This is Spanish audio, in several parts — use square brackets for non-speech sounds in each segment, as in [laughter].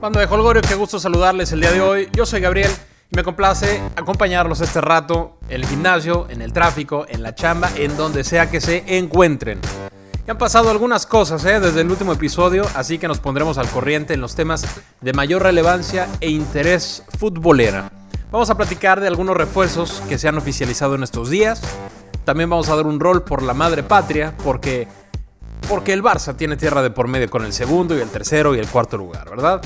Banda de Holgorio, qué gusto saludarles el día de hoy. Yo soy Gabriel y me complace acompañarlos este rato en el gimnasio, en el tráfico, en la chamba, en donde sea que se encuentren. Han pasado algunas cosas ¿eh? desde el último episodio, así que nos pondremos al corriente en los temas de mayor relevancia e interés futbolera. Vamos a platicar de algunos refuerzos que se han oficializado en estos días. También vamos a dar un rol por la madre patria, porque porque el Barça tiene tierra de por medio con el segundo y el tercero y el cuarto lugar, ¿verdad?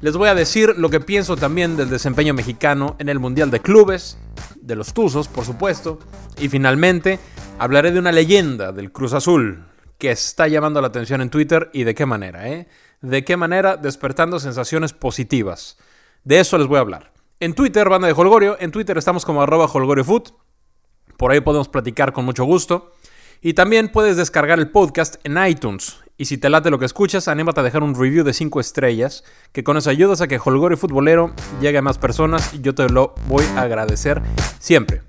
Les voy a decir lo que pienso también del desempeño mexicano en el Mundial de Clubes, de los Tuzos, por supuesto, y finalmente hablaré de una leyenda del Cruz Azul que está llamando la atención en Twitter y de qué manera, ¿eh? De qué manera despertando sensaciones positivas. De eso les voy a hablar. En Twitter, banda de Holgorio, en Twitter estamos como arroba holgoriofoot. Por ahí podemos platicar con mucho gusto. Y también puedes descargar el podcast en iTunes. Y si te late lo que escuchas, anímate a dejar un review de 5 estrellas, que con eso ayudas a que Holgorio Futbolero llegue a más personas y yo te lo voy a agradecer siempre.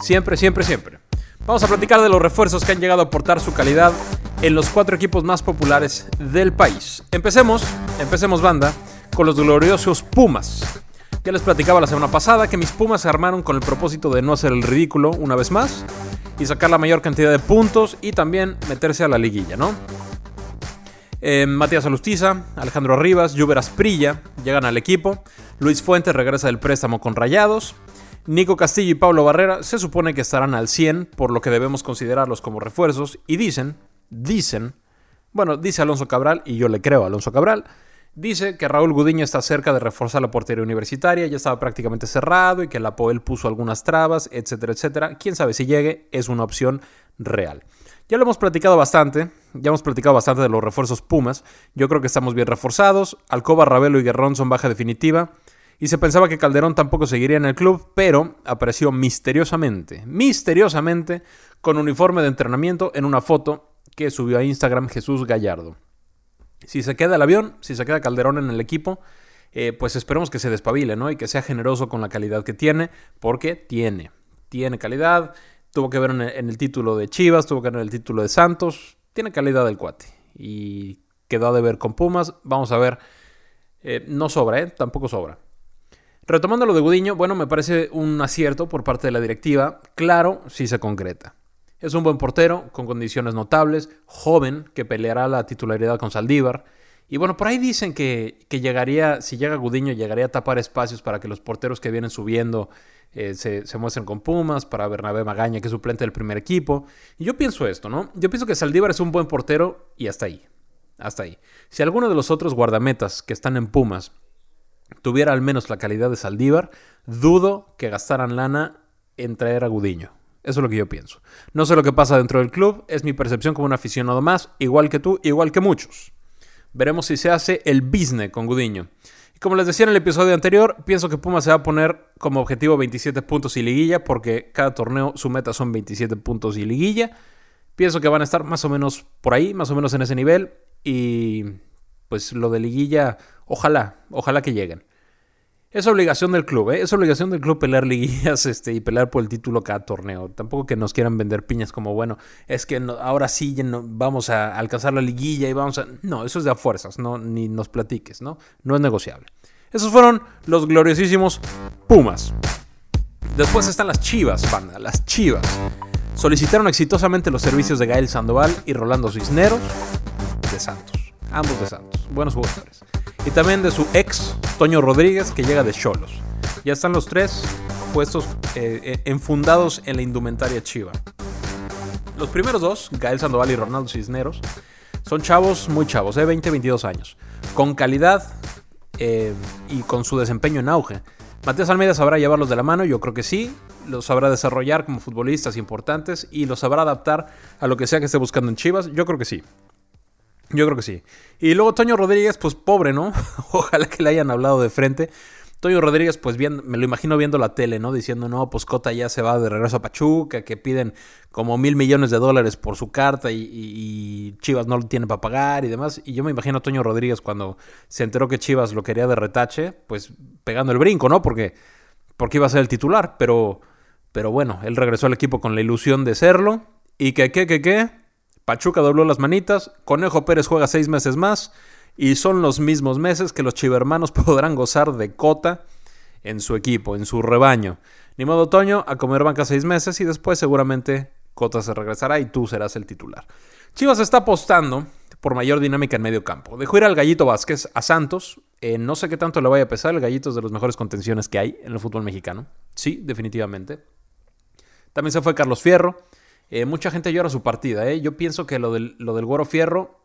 Siempre, siempre, siempre. Vamos a platicar de los refuerzos que han llegado a aportar su calidad en los cuatro equipos más populares del país. Empecemos, empecemos banda, con los gloriosos Pumas. Ya les platicaba la semana pasada que mis Pumas se armaron con el propósito de no hacer el ridículo una vez más y sacar la mayor cantidad de puntos y también meterse a la liguilla, ¿no? Eh, Matías Alustiza, Alejandro Rivas, Lluver Asprilla llegan al equipo. Luis Fuentes regresa del préstamo con Rayados. Nico Castillo y Pablo Barrera se supone que estarán al 100, por lo que debemos considerarlos como refuerzos. Y dicen, dicen, bueno, dice Alonso Cabral, y yo le creo a Alonso Cabral, Dice que Raúl Gudiño está cerca de reforzar la portería universitaria, ya estaba prácticamente cerrado y que la Poel puso algunas trabas, etcétera, etcétera. Quién sabe si llegue, es una opción real. Ya lo hemos platicado bastante, ya hemos platicado bastante de los refuerzos Pumas. Yo creo que estamos bien reforzados. Alcoba, Ravelo y Guerrón son baja definitiva. Y se pensaba que Calderón tampoco seguiría en el club, pero apareció misteriosamente, misteriosamente, con uniforme de entrenamiento en una foto que subió a Instagram Jesús Gallardo. Si se queda el avión, si se queda Calderón en el equipo, eh, pues esperemos que se despabile, ¿no? Y que sea generoso con la calidad que tiene, porque tiene, tiene calidad. Tuvo que ver en el, título de Chivas, tuvo que ver en el título de Santos. Tiene calidad el cuate. Y quedó de ver con Pumas. Vamos a ver. Eh, no sobra, ¿eh? Tampoco sobra. Retomando lo de Gudiño, bueno, me parece un acierto por parte de la directiva. Claro, si se concreta. Es un buen portero, con condiciones notables, joven, que peleará la titularidad con Saldívar. Y bueno, por ahí dicen que, llegaría, si llega Gudiño, llegaría a tapar espacios para que los porteros que vienen subiendo eh, se, se, muestren con Pumas, para Bernabé Magaña, que es suplente del primer equipo. Y yo pienso esto, ¿no? Yo pienso que Saldívar es un buen portero y hasta ahí. Hasta ahí. Si alguno de los otros guardametas que están en Pumas tuviera al menos la calidad de Saldívar, dudo que gastaran lana en traer a Gudiño. Eso es lo que yo pienso. No sé lo que pasa dentro del club, es mi percepción como un aficionado más, igual que tú, igual que muchos. Veremos si se hace el business con Gudiño. Y como les decía en el episodio anterior, pienso que Puma se va a poner como objetivo 27 puntos y liguilla, porque cada torneo su meta son 27 puntos y liguilla. Pienso que van a estar más o menos por ahí, más o menos en ese nivel. Y pues lo de liguilla, ojalá, ojalá que lleguen. Es obligación del club, ¿eh? Es obligación del club pelear liguillas [laughs] este, y pelear por el título cada torneo. Tampoco que nos quieran vender piñas como, bueno, es que ahora sí vamos a alcanzar la liguilla y vamos a... No, eso es de a fuerzas, no, ni nos platiques, ¿no? No es negociable. Esos fueron los gloriosísimos Pumas. Después están las Chivas, banda, las Chivas. Solicitaron exitosamente los servicios de Gael Sandoval y Rolando Cisneros de Santos. Ambos de Santos. Buenos jugadores y también de su ex, Toño Rodríguez, que llega de Cholos. Ya están los tres puestos eh, eh, enfundados en la indumentaria chiva. Los primeros dos, Gael Sandoval y Ronaldo Cisneros, son chavos, muy chavos, de 20, 22 años, con calidad eh, y con su desempeño en auge. Matías Almeida sabrá llevarlos de la mano, yo creo que sí, los sabrá desarrollar como futbolistas importantes y los sabrá adaptar a lo que sea que esté buscando en Chivas, yo creo que sí. Yo creo que sí. Y luego Toño Rodríguez, pues pobre, ¿no? [laughs] Ojalá que le hayan hablado de frente. Toño Rodríguez, pues bien, me lo imagino viendo la tele, ¿no? Diciendo, no, pues Cota ya se va de regreso a Pachuca, que piden como mil millones de dólares por su carta y, Chivas no lo tiene para pagar y demás. Y yo me imagino a Toño Rodríguez cuando se enteró que Chivas lo quería de retache, pues pegando el brinco, ¿no? Porque, porque iba a ser el titular, pero, pero bueno, él regresó al equipo con la ilusión de serlo. Y que, que, que, que, Pachuca dobló las manitas, Conejo Pérez juega seis meses más Y son los mismos meses que los chivermanos [laughs] podrán gozar de cota en su equipo, en su rebaño. Ni modo otoño, a comer banca seis meses y después seguramente Cota se regresará y tú serás el titular. Chivas está apostando por mayor dinámica en medio campo. Dejó ir al Gallito Vázquez a Santos. Eh, no sé qué tanto le vaya a pesar. El Gallito es de los mejores contenciones que hay en el fútbol mexicano. Sí, definitivamente. También se fue Carlos Fierro. Eh, mucha gente llora su partida. ¿eh? Yo pienso que lo del, lo del Güero Fierro,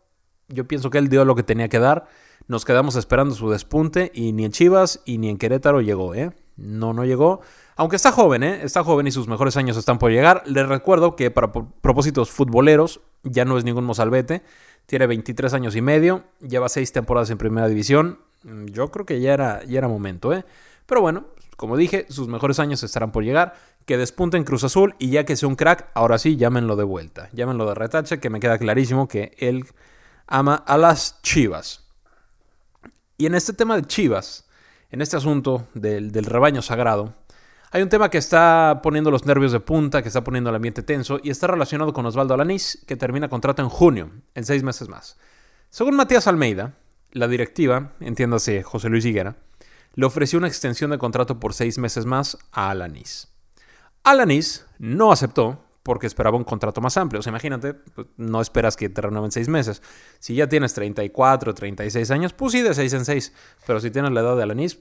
yo pienso que él dio lo que tenía que dar. Nos quedamos esperando su despunte y ni en Chivas y ni en Querétaro llegó. ¿eh? No, no llegó. Aunque está joven, ¿eh? Está joven y sus mejores años están por llegar. Les recuerdo que para propósitos futboleros ya no es ningún mozalbete. Tiene 23 años y medio. Lleva 6 temporadas en primera división. Mm, yo creo que ya era, ya era momento, ¿eh? Pero bueno, como dije, sus mejores años estarán por llegar. Que despunte en Cruz Azul y ya que sea un crack, ahora sí, llámenlo de vuelta. Llámenlo de retache, que me queda clarísimo que él ama a las chivas. Y en este tema de chivas, en este asunto del, del rebaño sagrado, hay un tema que está poniendo los nervios de punta, que está poniendo el ambiente tenso y está relacionado con Osvaldo Alanís, que termina contrato en junio, en seis meses más. Según Matías Almeida, la directiva, entiéndase José Luis Higuera, le ofreció una extensión de contrato por seis meses más a Alanís. Alanís no aceptó porque esperaba un contrato más amplio. O sea, imagínate, pues, no esperas que te renueven seis meses. Si ya tienes 34, 36 años, pues sí, de seis en seis. Pero si tienes la edad de Alanís,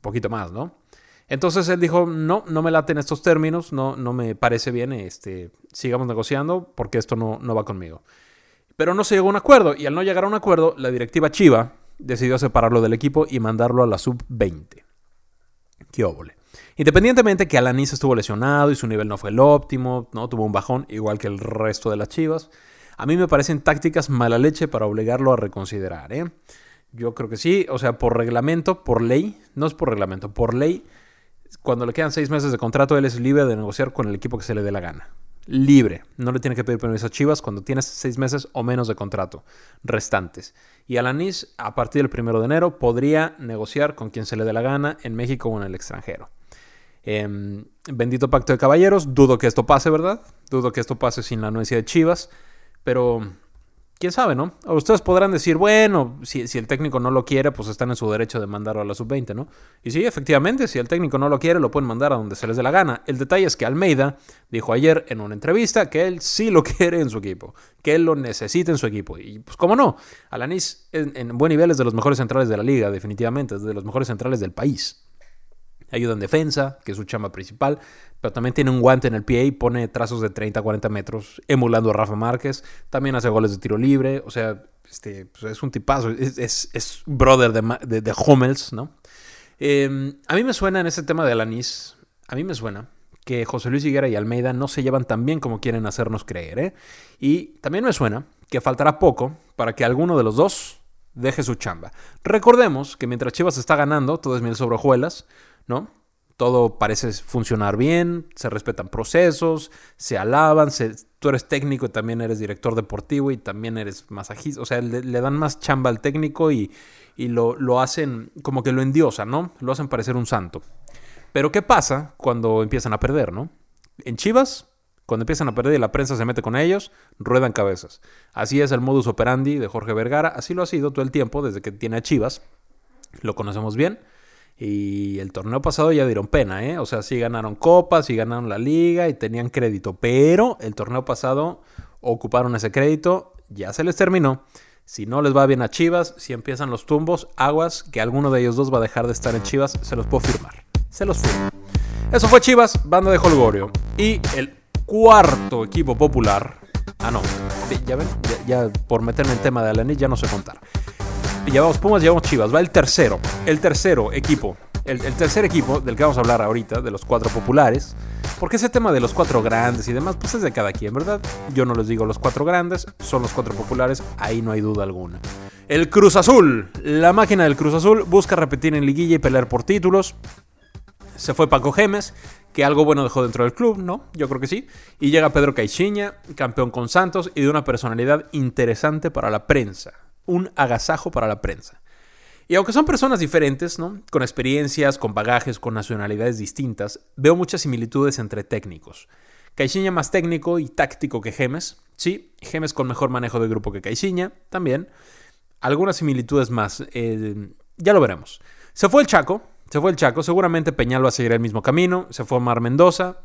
poquito más, ¿no? Entonces él dijo, no, no me laten estos términos, no, no me parece bien, este, sigamos negociando porque esto no, no va conmigo. Pero no se llegó a un acuerdo y al no llegar a un acuerdo, la directiva Chiva decidió separarlo del equipo y mandarlo a la sub-20. Qué óvole. Independientemente que Alanis estuvo lesionado y su nivel no fue el óptimo, no tuvo un bajón igual que el resto de las Chivas, a mí me parecen tácticas mala leche para obligarlo a reconsiderar. ¿eh? Yo creo que sí, o sea, por reglamento, por ley, no es por reglamento, por ley, cuando le quedan seis meses de contrato, él es libre de negociar con el equipo que se le dé la gana. Libre. No le tiene que pedir permiso a Chivas cuando tienes seis meses o menos de contrato restantes. Y Alanis, a partir del primero de enero, podría negociar con quien se le dé la gana en México o en el extranjero. Em, bendito pacto de caballeros. Dudo que esto pase, ¿verdad? Dudo que esto pase sin la anuencia de Chivas. Pero quién sabe, ¿no? ustedes podrán decir, bueno, si, el técnico no lo quiere, pues están en su derecho de mandarlo a la sub-20, ¿no? Y sí, efectivamente, si el técnico no lo quiere, lo pueden mandar a donde se les dé la gana. El detalle es que Almeida dijo ayer en una entrevista que él sí lo [laughs] quiere en su equipo, que él lo necesita en su equipo. Y pues, ¿cómo no? Alanis en, en buen nivel es de los mejores centrales de la liga, definitivamente, es de los mejores centrales del país ayuda en defensa, que es su chamba principal, pero también tiene un guante en el pie y pone trazos de 30 a 40 metros, emulando a Rafa Márquez, también hace goles de tiro libre, o sea, este, pues, es un tipazo, es, brother de, de, Hummels, ¿no? Em, a mí me suena en ese tema de Alanis, a mí me suena que José Luis Higuera y Almeida no se llevan tan bien como quieren hacernos creer, ¿eh? Y también me suena que faltará poco para que alguno de los dos deje su chamba. Recordemos que mientras Chivas está ganando, todo es mil sobre hojuelas, ¿no? Todo parece funcionar bien, se respetan procesos, se alaban, tú eres técnico y también eres director deportivo y también eres masajista, o sea, le, dan más chamba al técnico y, lo, lo, hacen como que lo endiosan, ¿no? Lo hacen parecer un santo. Pero ¿qué pasa cuando empiezan a perder, ¿no? En Chivas, cuando empiezan a perder y la prensa se mete con ellos, ruedan cabezas. Así es el modus operandi de Jorge Vergara, así lo ha sido todo el tiempo desde que tiene a Chivas, lo conocemos bien. Y el torneo pasado ya dieron pena, ¿eh? O sea, sí ganaron copas, sí ganaron la liga y tenían crédito. Pero el torneo pasado ocuparon ese crédito, ya se les terminó. Si no les va bien a Chivas, si empiezan los tumbos, aguas, que alguno de ellos dos va a dejar de estar en Chivas, se los puedo firmar. Se los firmo. Eso fue Chivas, banda de Holgorio. Y el cuarto equipo popular. Ah, no. Ya ven, ya, por meterme en tema de Alanis ya no sé contar llevamos Pumas, llevamos Chivas. Va el tercero. El tercero equipo. El, tercer equipo del que vamos a hablar ahorita, de los cuatro populares. Porque ese tema de los cuatro grandes y demás, pues es de cada quien, ¿verdad? Yo no les digo los cuatro grandes, son los cuatro populares, ahí no hay duda alguna. El Cruz Azul. La máquina del Cruz Azul busca repetir en liguilla y pelear por títulos. Se fue Paco Gemes, que algo bueno dejó dentro del club, ¿no? Yo creo que sí. Y llega Pedro Caixinha, campeón con Santos y de una personalidad interesante para la prensa un agasajo para la prensa. Y aunque son personas diferentes, ¿no? Con experiencias, con bagajes, con nacionalidades distintas, veo muchas similitudes entre técnicos. Caixinha más técnico y táctico que Gemes, sí, Gemes con mejor manejo de grupo que Caixinha, también. algunas similitudes más. Eh, ya lo veremos. Se fue el Chaco, se fue el Chaco. Seguramente Peñal va a seguir el mismo camino. Se fue Mar Mendoza.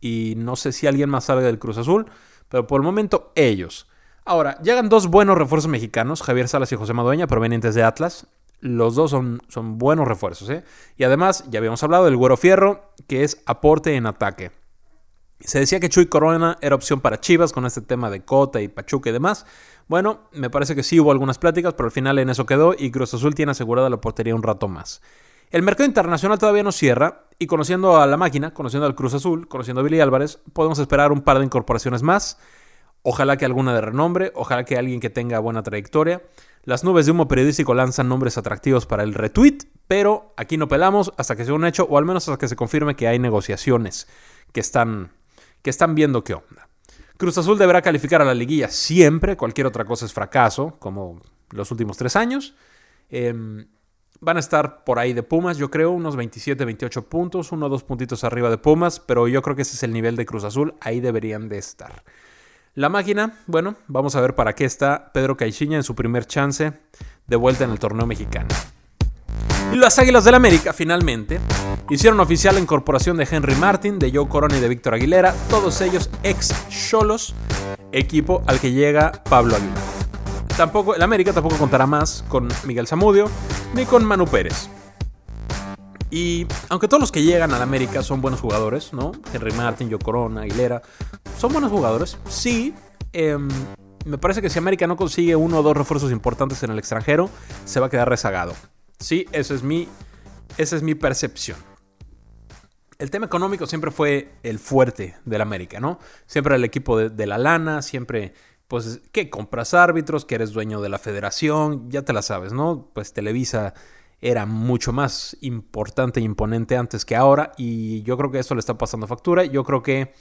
Y no sé si alguien más sabe del Cruz Azul. Pero por el momento, ellos. Ahora, llegan dos buenos refuerzos mexicanos, Javier Salas y José Madueña, provenientes de Atlas. Los dos son, son buenos refuerzos. ¿eh? Y además, ya habíamos hablado del Güero Fierro, que es aporte en ataque. Se decía que Chuy Corona era opción para Chivas con este tema de Cota y Pachuca y demás. Bueno, me parece que sí hubo algunas pláticas, pero al final en eso quedó y Cruz Azul tiene asegurada la portería un rato más. El mercado internacional todavía no cierra y conociendo a la máquina, conociendo al Cruz Azul, conociendo a Billy Álvarez, podemos esperar un par de incorporaciones más. Ojalá que alguna de renombre, ojalá que alguien que tenga buena trayectoria. Las nubes de humo periodístico lanzan nombres atractivos para el retweet, pero aquí no pelamos hasta que sea un hecho o al menos hasta que se confirme que hay negociaciones que están que están viendo qué onda. Cruz Azul deberá calificar a la liguilla siempre, cualquier otra cosa es fracaso, como los últimos tres años. Em, van a estar por ahí de Pumas, yo creo, unos 27, 28 puntos, uno o dos puntitos arriba de Pumas, pero yo creo que ese es el nivel de Cruz Azul, ahí deberían de estar. La máquina, bueno, vamos a ver para qué está Pedro Caixinha en su primer chance de vuelta en el torneo mexicano. Y las Águilas del América, finalmente, hicieron oficial la incorporación de Henry Martin, de Joe Corona y de Víctor Aguilera, todos ellos ex Cholos, equipo al que llega Pablo Aguilar. Tampoco, el América tampoco contará más con Miguel Zamudio ni con Manu Pérez. Y aunque todos los que llegan al América son buenos jugadores, ¿no? Henry Martin, Joe Corona, Aguilera, son buenos jugadores, sí. Em, me parece que si América no consigue uno o dos refuerzos importantes en el extranjero, se va a quedar rezagado. Sí, eso es mi, esa es mi percepción. El tema económico siempre fue el fuerte del América, ¿no? Siempre el equipo de, la lana, siempre, pues, que compras árbitros, que eres dueño de la federación, ya te la sabes, ¿no? Pues Televisa era mucho más importante e imponente antes que ahora y yo creo que eso le está pasando factura. Yo creo que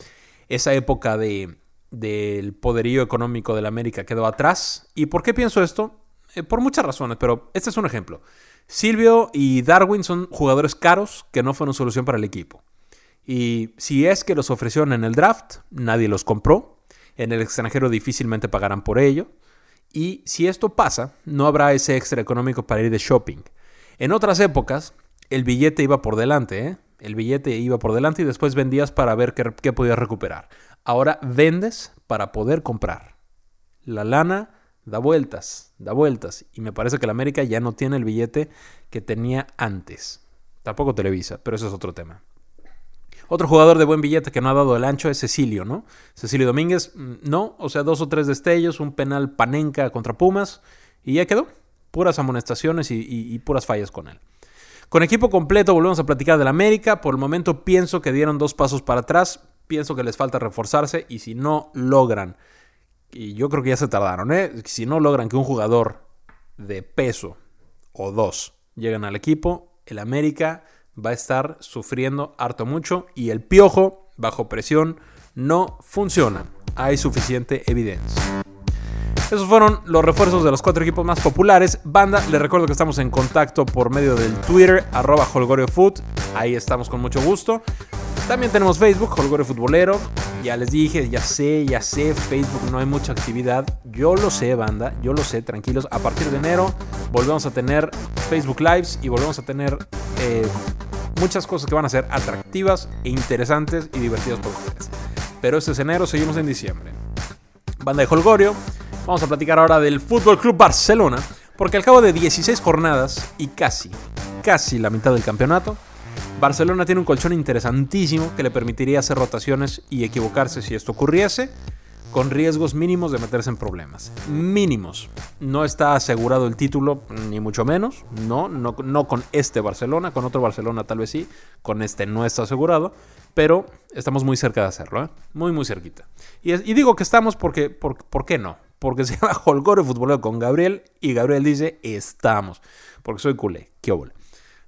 esa época de, del poderío económico del América quedó atrás. ¿Y por qué pienso esto? Eh, por muchas razones, pero este es un ejemplo. Silvio y Darwin son jugadores caros que no fueron solución para el equipo. Y si es que los ofrecieron en el draft, nadie los compró. En el extranjero difícilmente pagarán por ello. Y si esto pasa, no habrá ese extra económico para ir de shopping. En otras épocas, el billete iba por delante, ¿eh? El billete iba por delante y después vendías para ver qué, podías recuperar. Ahora vendes para poder comprar. La lana da vueltas, da vueltas. Y me parece que el América ya no tiene el billete que tenía antes. Tampoco Televisa, pero eso es otro tema. Otro jugador de buen billete que no ha dado el ancho es Cecilio, ¿no? Cecilio Domínguez, mm, no, o sea, dos o tres destellos, un penal panenca contra Pumas y ya quedó. Puras amonestaciones y, puras fallas con él. Con equipo completo volvemos a platicar del América. Por el momento pienso que dieron dos pasos para atrás. Pienso que les falta reforzarse y si no logran y yo creo que ya se tardaron, ¿eh? Si no logran que un jugador de peso o dos lleguen al equipo, el América va a estar sufriendo harto mucho y el piojo bajo presión no funciona. Hay suficiente evidencia. Esos fueron los refuerzos de los cuatro equipos más populares. Banda, les recuerdo que estamos en contacto por medio del Twitter, arroba HolgorioFood. Ahí estamos con mucho gusto. También tenemos Facebook, Holgorio Futbolero. Ya les dije, ya sé, ya sé, Facebook no hay mucha actividad. Yo lo sé, banda, yo lo sé, tranquilos. A partir de enero volvemos a tener Facebook Lives y volvemos a tener eh, muchas cosas que van a ser atractivas e interesantes y divertidas por ustedes. Pero este es enero, seguimos en diciembre. Banda de Holgorio, vamos a platicar ahora del Fútbol Club Barcelona, porque al cabo de 16 jornadas y casi, casi la mitad del campeonato, Barcelona tiene un colchón interesantísimo que le permitiría hacer rotaciones y equivocarse si esto ocurriese, con riesgos mínimos de meterse en problemas. Mínimos. No está asegurado el título, ni mucho menos. No, no, no con este Barcelona, con otro Barcelona tal vez sí. Con este no está asegurado. Pero estamos muy cerca de hacerlo, ¿eh? Muy, muy cerquita. Y, digo que estamos porque, por, ¿por qué no? Porque se [laughs] llama Holgore Futbolero con Gabriel y Gabriel dice estamos. Porque soy culé. Qué.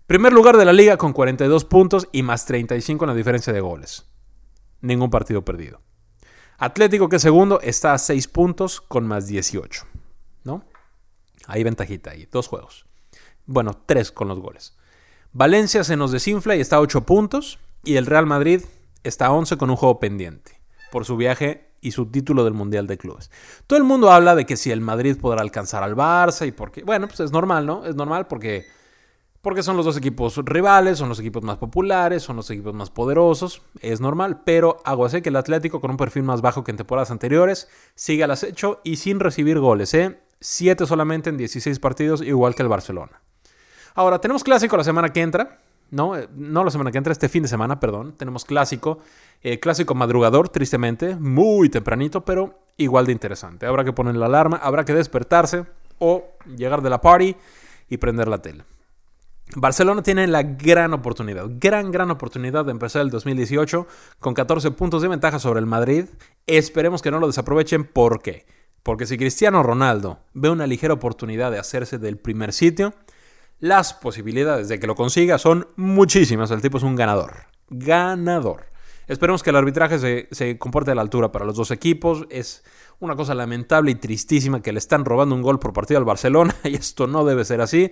Primer lugar de la liga con 42 puntos y más 35 en la diferencia de goles. Ningún partido perdido. Atlético, que es segundo, está a 6 puntos con más 18. ¿No? Hay ventajita ahí, dos juegos. Bueno, tres con los goles. Valencia se nos desinfla y está a 8 puntos. Y el Real Madrid está a 11 con un juego pendiente por su viaje y su título del Mundial de Clubes. Todo el mundo habla de que si el Madrid podrá alcanzar al Barça y porque, bueno, pues es normal, ¿no? Es normal porque, porque son los dos equipos rivales, son los equipos más populares, son los equipos más poderosos, es normal, pero hago así que el Atlético con un perfil más bajo que en temporadas anteriores sigue al acecho y sin recibir goles, ¿eh? Siete solamente en 16 partidos, igual que el Barcelona. Ahora, tenemos clásico la semana que entra, ¿no? Eh, no la semana que entra, este fin de semana, perdón. Tenemos clásico. Eh, clásico madrugador, tristemente. Muy tempranito, pero igual de interesante. Habrá que poner la alarma, habrá que despertarse o llegar de la party y prender la tele. Barcelona tiene la gran oportunidad, gran, gran oportunidad de empezar el 2018 con 14 puntos de ventaja sobre el Madrid. Esperemos que no lo desaprovechen. ¿Por qué? Porque si Cristiano Ronaldo ve una ligera oportunidad de hacerse del primer sitio, las posibilidades de que lo consiga son muchísimas. El tipo es un ganador. Ganador. Esperemos que el arbitraje se, comporte a la altura para los dos equipos. Es una cosa lamentable y tristísima que le están robando un gol por partido al Barcelona [laughs] y esto no debe ser así.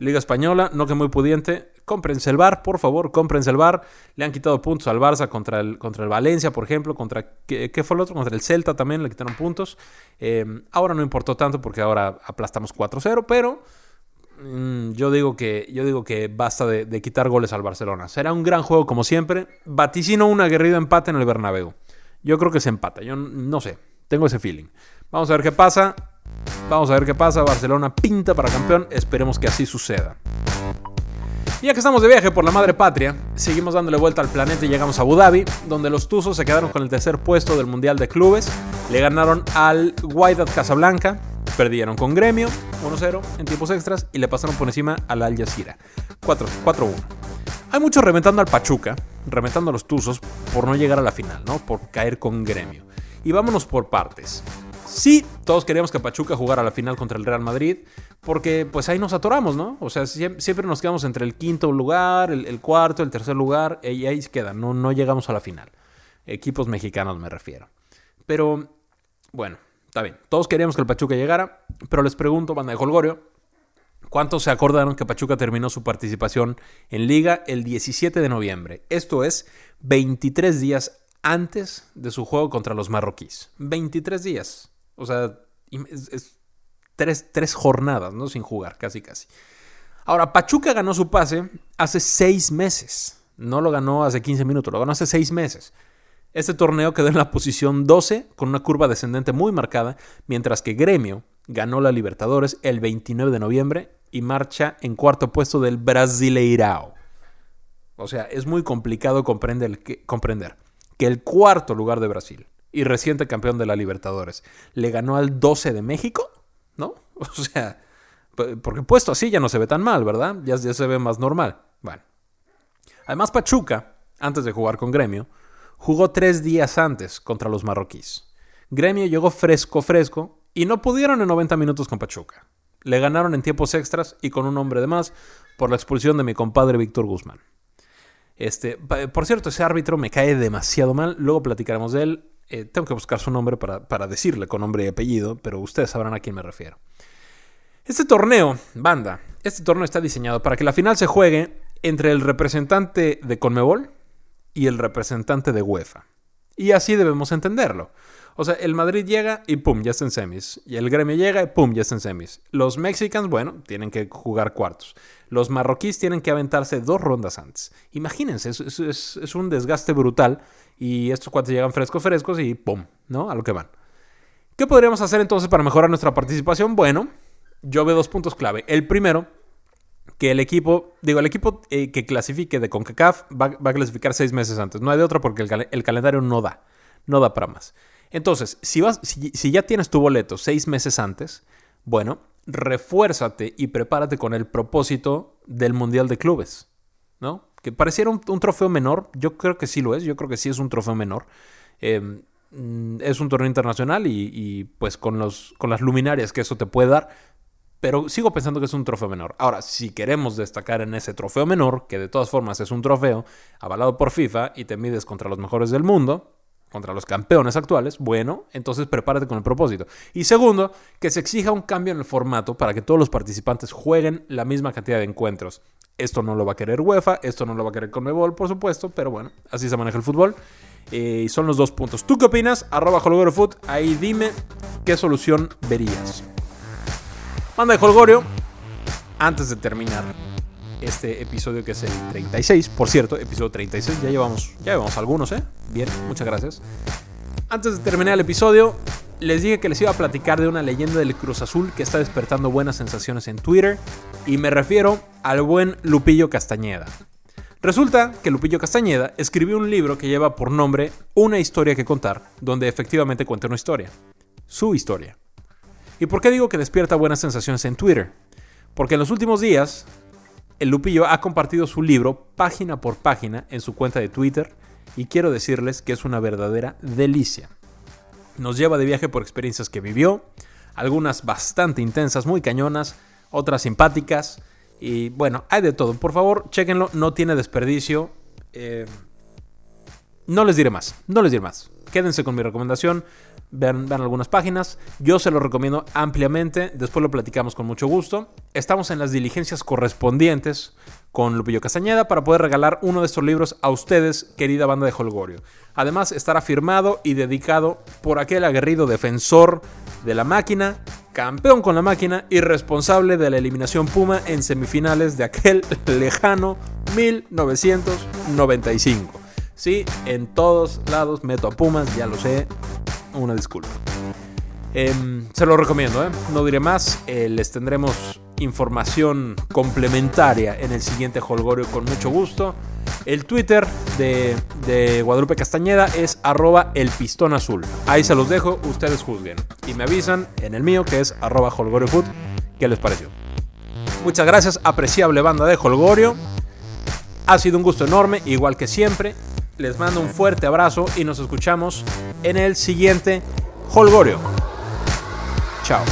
Liga Española, no que muy pudiente. Cómprense el bar, por favor, cómprense el bar. Le han quitado puntos al Barça contra el, contra el Valencia, por ejemplo. Contra, ¿qué, fue el otro? Contra el Celta también le quitaron puntos. Eh, ahora no importó tanto porque ahora aplastamos 4-0, pero yo digo que, yo digo que basta de, quitar goles al Barcelona. Será un gran juego como siempre. Vaticino un aguerrido empate en el Bernabéu. Yo creo que se empata. Yo no sé. Tengo ese feeling. Vamos a ver qué pasa. Vamos a ver qué pasa. Barcelona pinta para campeón. Esperemos que así suceda. Y ya que estamos de viaje por la madre patria, seguimos dándole vuelta al planeta y llegamos a Abu Dhabi, donde los Tuzos se quedaron con el tercer puesto del Mundial de Clubes. Le ganaron al Wydad Casablanca Perdieron con Gremio 1-0 en tiempos extras y le pasaron por encima al Al Jazeera 4-1. Hay mucho reventando al Pachuca, reventando a los Tuzos por no llegar a la final, ¿no? Por caer con Gremio. Y vámonos por partes. Sí, todos queríamos que Pachuca jugara la final contra el Real Madrid, porque pues ahí nos atoramos, ¿no? O sea, siempre nos quedamos entre el quinto lugar, el, cuarto, el tercer lugar, y ahí se quedan, no, no llegamos a la final. Equipos mexicanos me refiero. Pero, bueno, Está bien, todos queríamos que el Pachuca llegara, pero les pregunto, banda de Holgorio, ¿cuántos se acordaron que Pachuca terminó su participación en Liga el 17 de noviembre? Esto es 23 días antes de su juego contra los marroquíes. 23 días. O sea, es, tres, jornadas, ¿no? Sin jugar, casi, casi. Ahora, Pachuca ganó su pase hace seis meses. No lo ganó hace 15 minutos, lo ganó hace seis meses. Este torneo quedó en la posición 12 con una curva descendente muy marcada, mientras que Gremio ganó la Libertadores el 29 de noviembre y marcha en cuarto puesto del Brasileirao. O sea, es muy complicado comprender que, el cuarto lugar de Brasil y reciente campeón de la Libertadores le ganó al 12 de México, ¿no? [laughs] O sea, porque puesto así ya no se ve tan mal, ¿verdad? Ya, ya se ve más normal. Bueno. Además, Pachuca, antes de jugar con Gremio, jugó tres días antes contra los marroquíes. Gremio llegó fresco, fresco, y no pudieron en 90 minutos con Pachuca. Le ganaron en tiempos extras y con un hombre de más por la expulsión de mi compadre Víctor Guzmán. Este, por cierto, ese árbitro me cae demasiado mal, luego platicaremos de él. Eh, tengo que buscar su nombre para, para decirle con nombre y apellido, pero ustedes sabrán a quién me refiero. Este torneo, banda, este torneo está diseñado para que la final se juegue entre el representante de Conmebol, y el representante de UEFA. Y así debemos entenderlo. O sea, el Madrid llega y pum, ya está en semis. Y el gremio llega y pum, ya está en semis. Los mexicanos, bueno, tienen que jugar cuartos. Los marroquíes tienen que aventarse dos rondas antes. Imagínense, es, un desgaste brutal. Y estos cuates llegan frescos, frescos y pum, ¿no? A lo que van. ¿Qué podríamos hacer entonces para mejorar nuestra participación? Bueno, yo veo dos puntos clave. El primero que el equipo, digo, el equipo eh, que clasifique de CONCACAF va, a clasificar seis meses antes. No hay de otra porque el, calendario no da, no da para más. Entonces, si, vas, si, ya tienes tu boleto seis meses antes, bueno, refuérzate y prepárate con el propósito del Mundial de Clubes, ¿no? Que pareciera un, trofeo menor, yo creo que sí lo es, yo creo que sí es un trofeo menor. Em, mm, es un torneo internacional y, y, pues con, los, con las luminarias que eso te puede dar, pero sigo pensando que es un trofeo menor. Ahora, si queremos destacar en ese trofeo menor, que de todas formas es un trofeo avalado por FIFA y te mides contra los mejores del mundo, contra los campeones actuales, bueno, entonces prepárate con el propósito. Y segundo, que se exija un cambio en el formato para que todos los participantes jueguen la misma cantidad de encuentros. Esto no lo va a querer UEFA, esto no lo va a querer Conmebol, por supuesto, pero bueno, así se maneja el fútbol. Eh, y son los dos puntos. ¿Tú qué opinas? Arroba Holgorio Ahí dime qué solución verías. Manda de Holgorio. Antes de terminar este episodio que es el 36, por cierto, episodio 36, ya llevamos, ya llevamos algunos, ¿eh? Bien, muchas gracias. Antes de terminar el episodio, les dije que les iba a platicar de una leyenda del Cruz Azul que está despertando buenas sensaciones en Twitter, y me refiero al buen Lupillo Castañeda. Resulta que Lupillo Castañeda escribió un libro que lleva por nombre Una historia que contar, donde efectivamente cuenta una historia. Su historia. ¿Y por qué digo que despierta buenas sensaciones en Twitter? Porque en los últimos días, el Lupillo ha compartido su libro página por página en su cuenta de Twitter y quiero decirles que es una verdadera delicia. Nos lleva de viaje por experiencias que vivió, algunas bastante intensas, muy cañonas, otras simpáticas y bueno, hay de todo. Por favor, chequenlo, no tiene desperdicio. Eh, no les diré más, no les diré más. Quédense con mi recomendación vean, algunas páginas. Yo se lo recomiendo ampliamente. Después lo platicamos con mucho gusto. Estamos en las diligencias correspondientes con Lupillo Castañeda para poder regalar uno de estos libros a ustedes, querida banda de Holgorio. Además, estará firmado y dedicado por aquel aguerrido defensor de la máquina, campeón con la máquina y responsable de la eliminación Puma en semifinales de aquel [laughs] lejano 1995. Sí, en todos lados meto a Pumas, ya lo sé una disculpa. Em, se lo recomiendo, ¿eh? no diré más. Eh, les tendremos información complementaria en el siguiente Holgorio con mucho gusto. El Twitter de, Guadalupe Castañeda es arroba el pistón azul. Ahí se los dejo, ustedes juzguen. Y me avisan en el mío que es arroba holgoriofood. ¿Qué les pareció? Muchas gracias, apreciable banda de Holgorio. Ha sido un gusto enorme, igual que siempre. Les mando un fuerte abrazo y nos escuchamos en el siguiente Holgorio. Chao.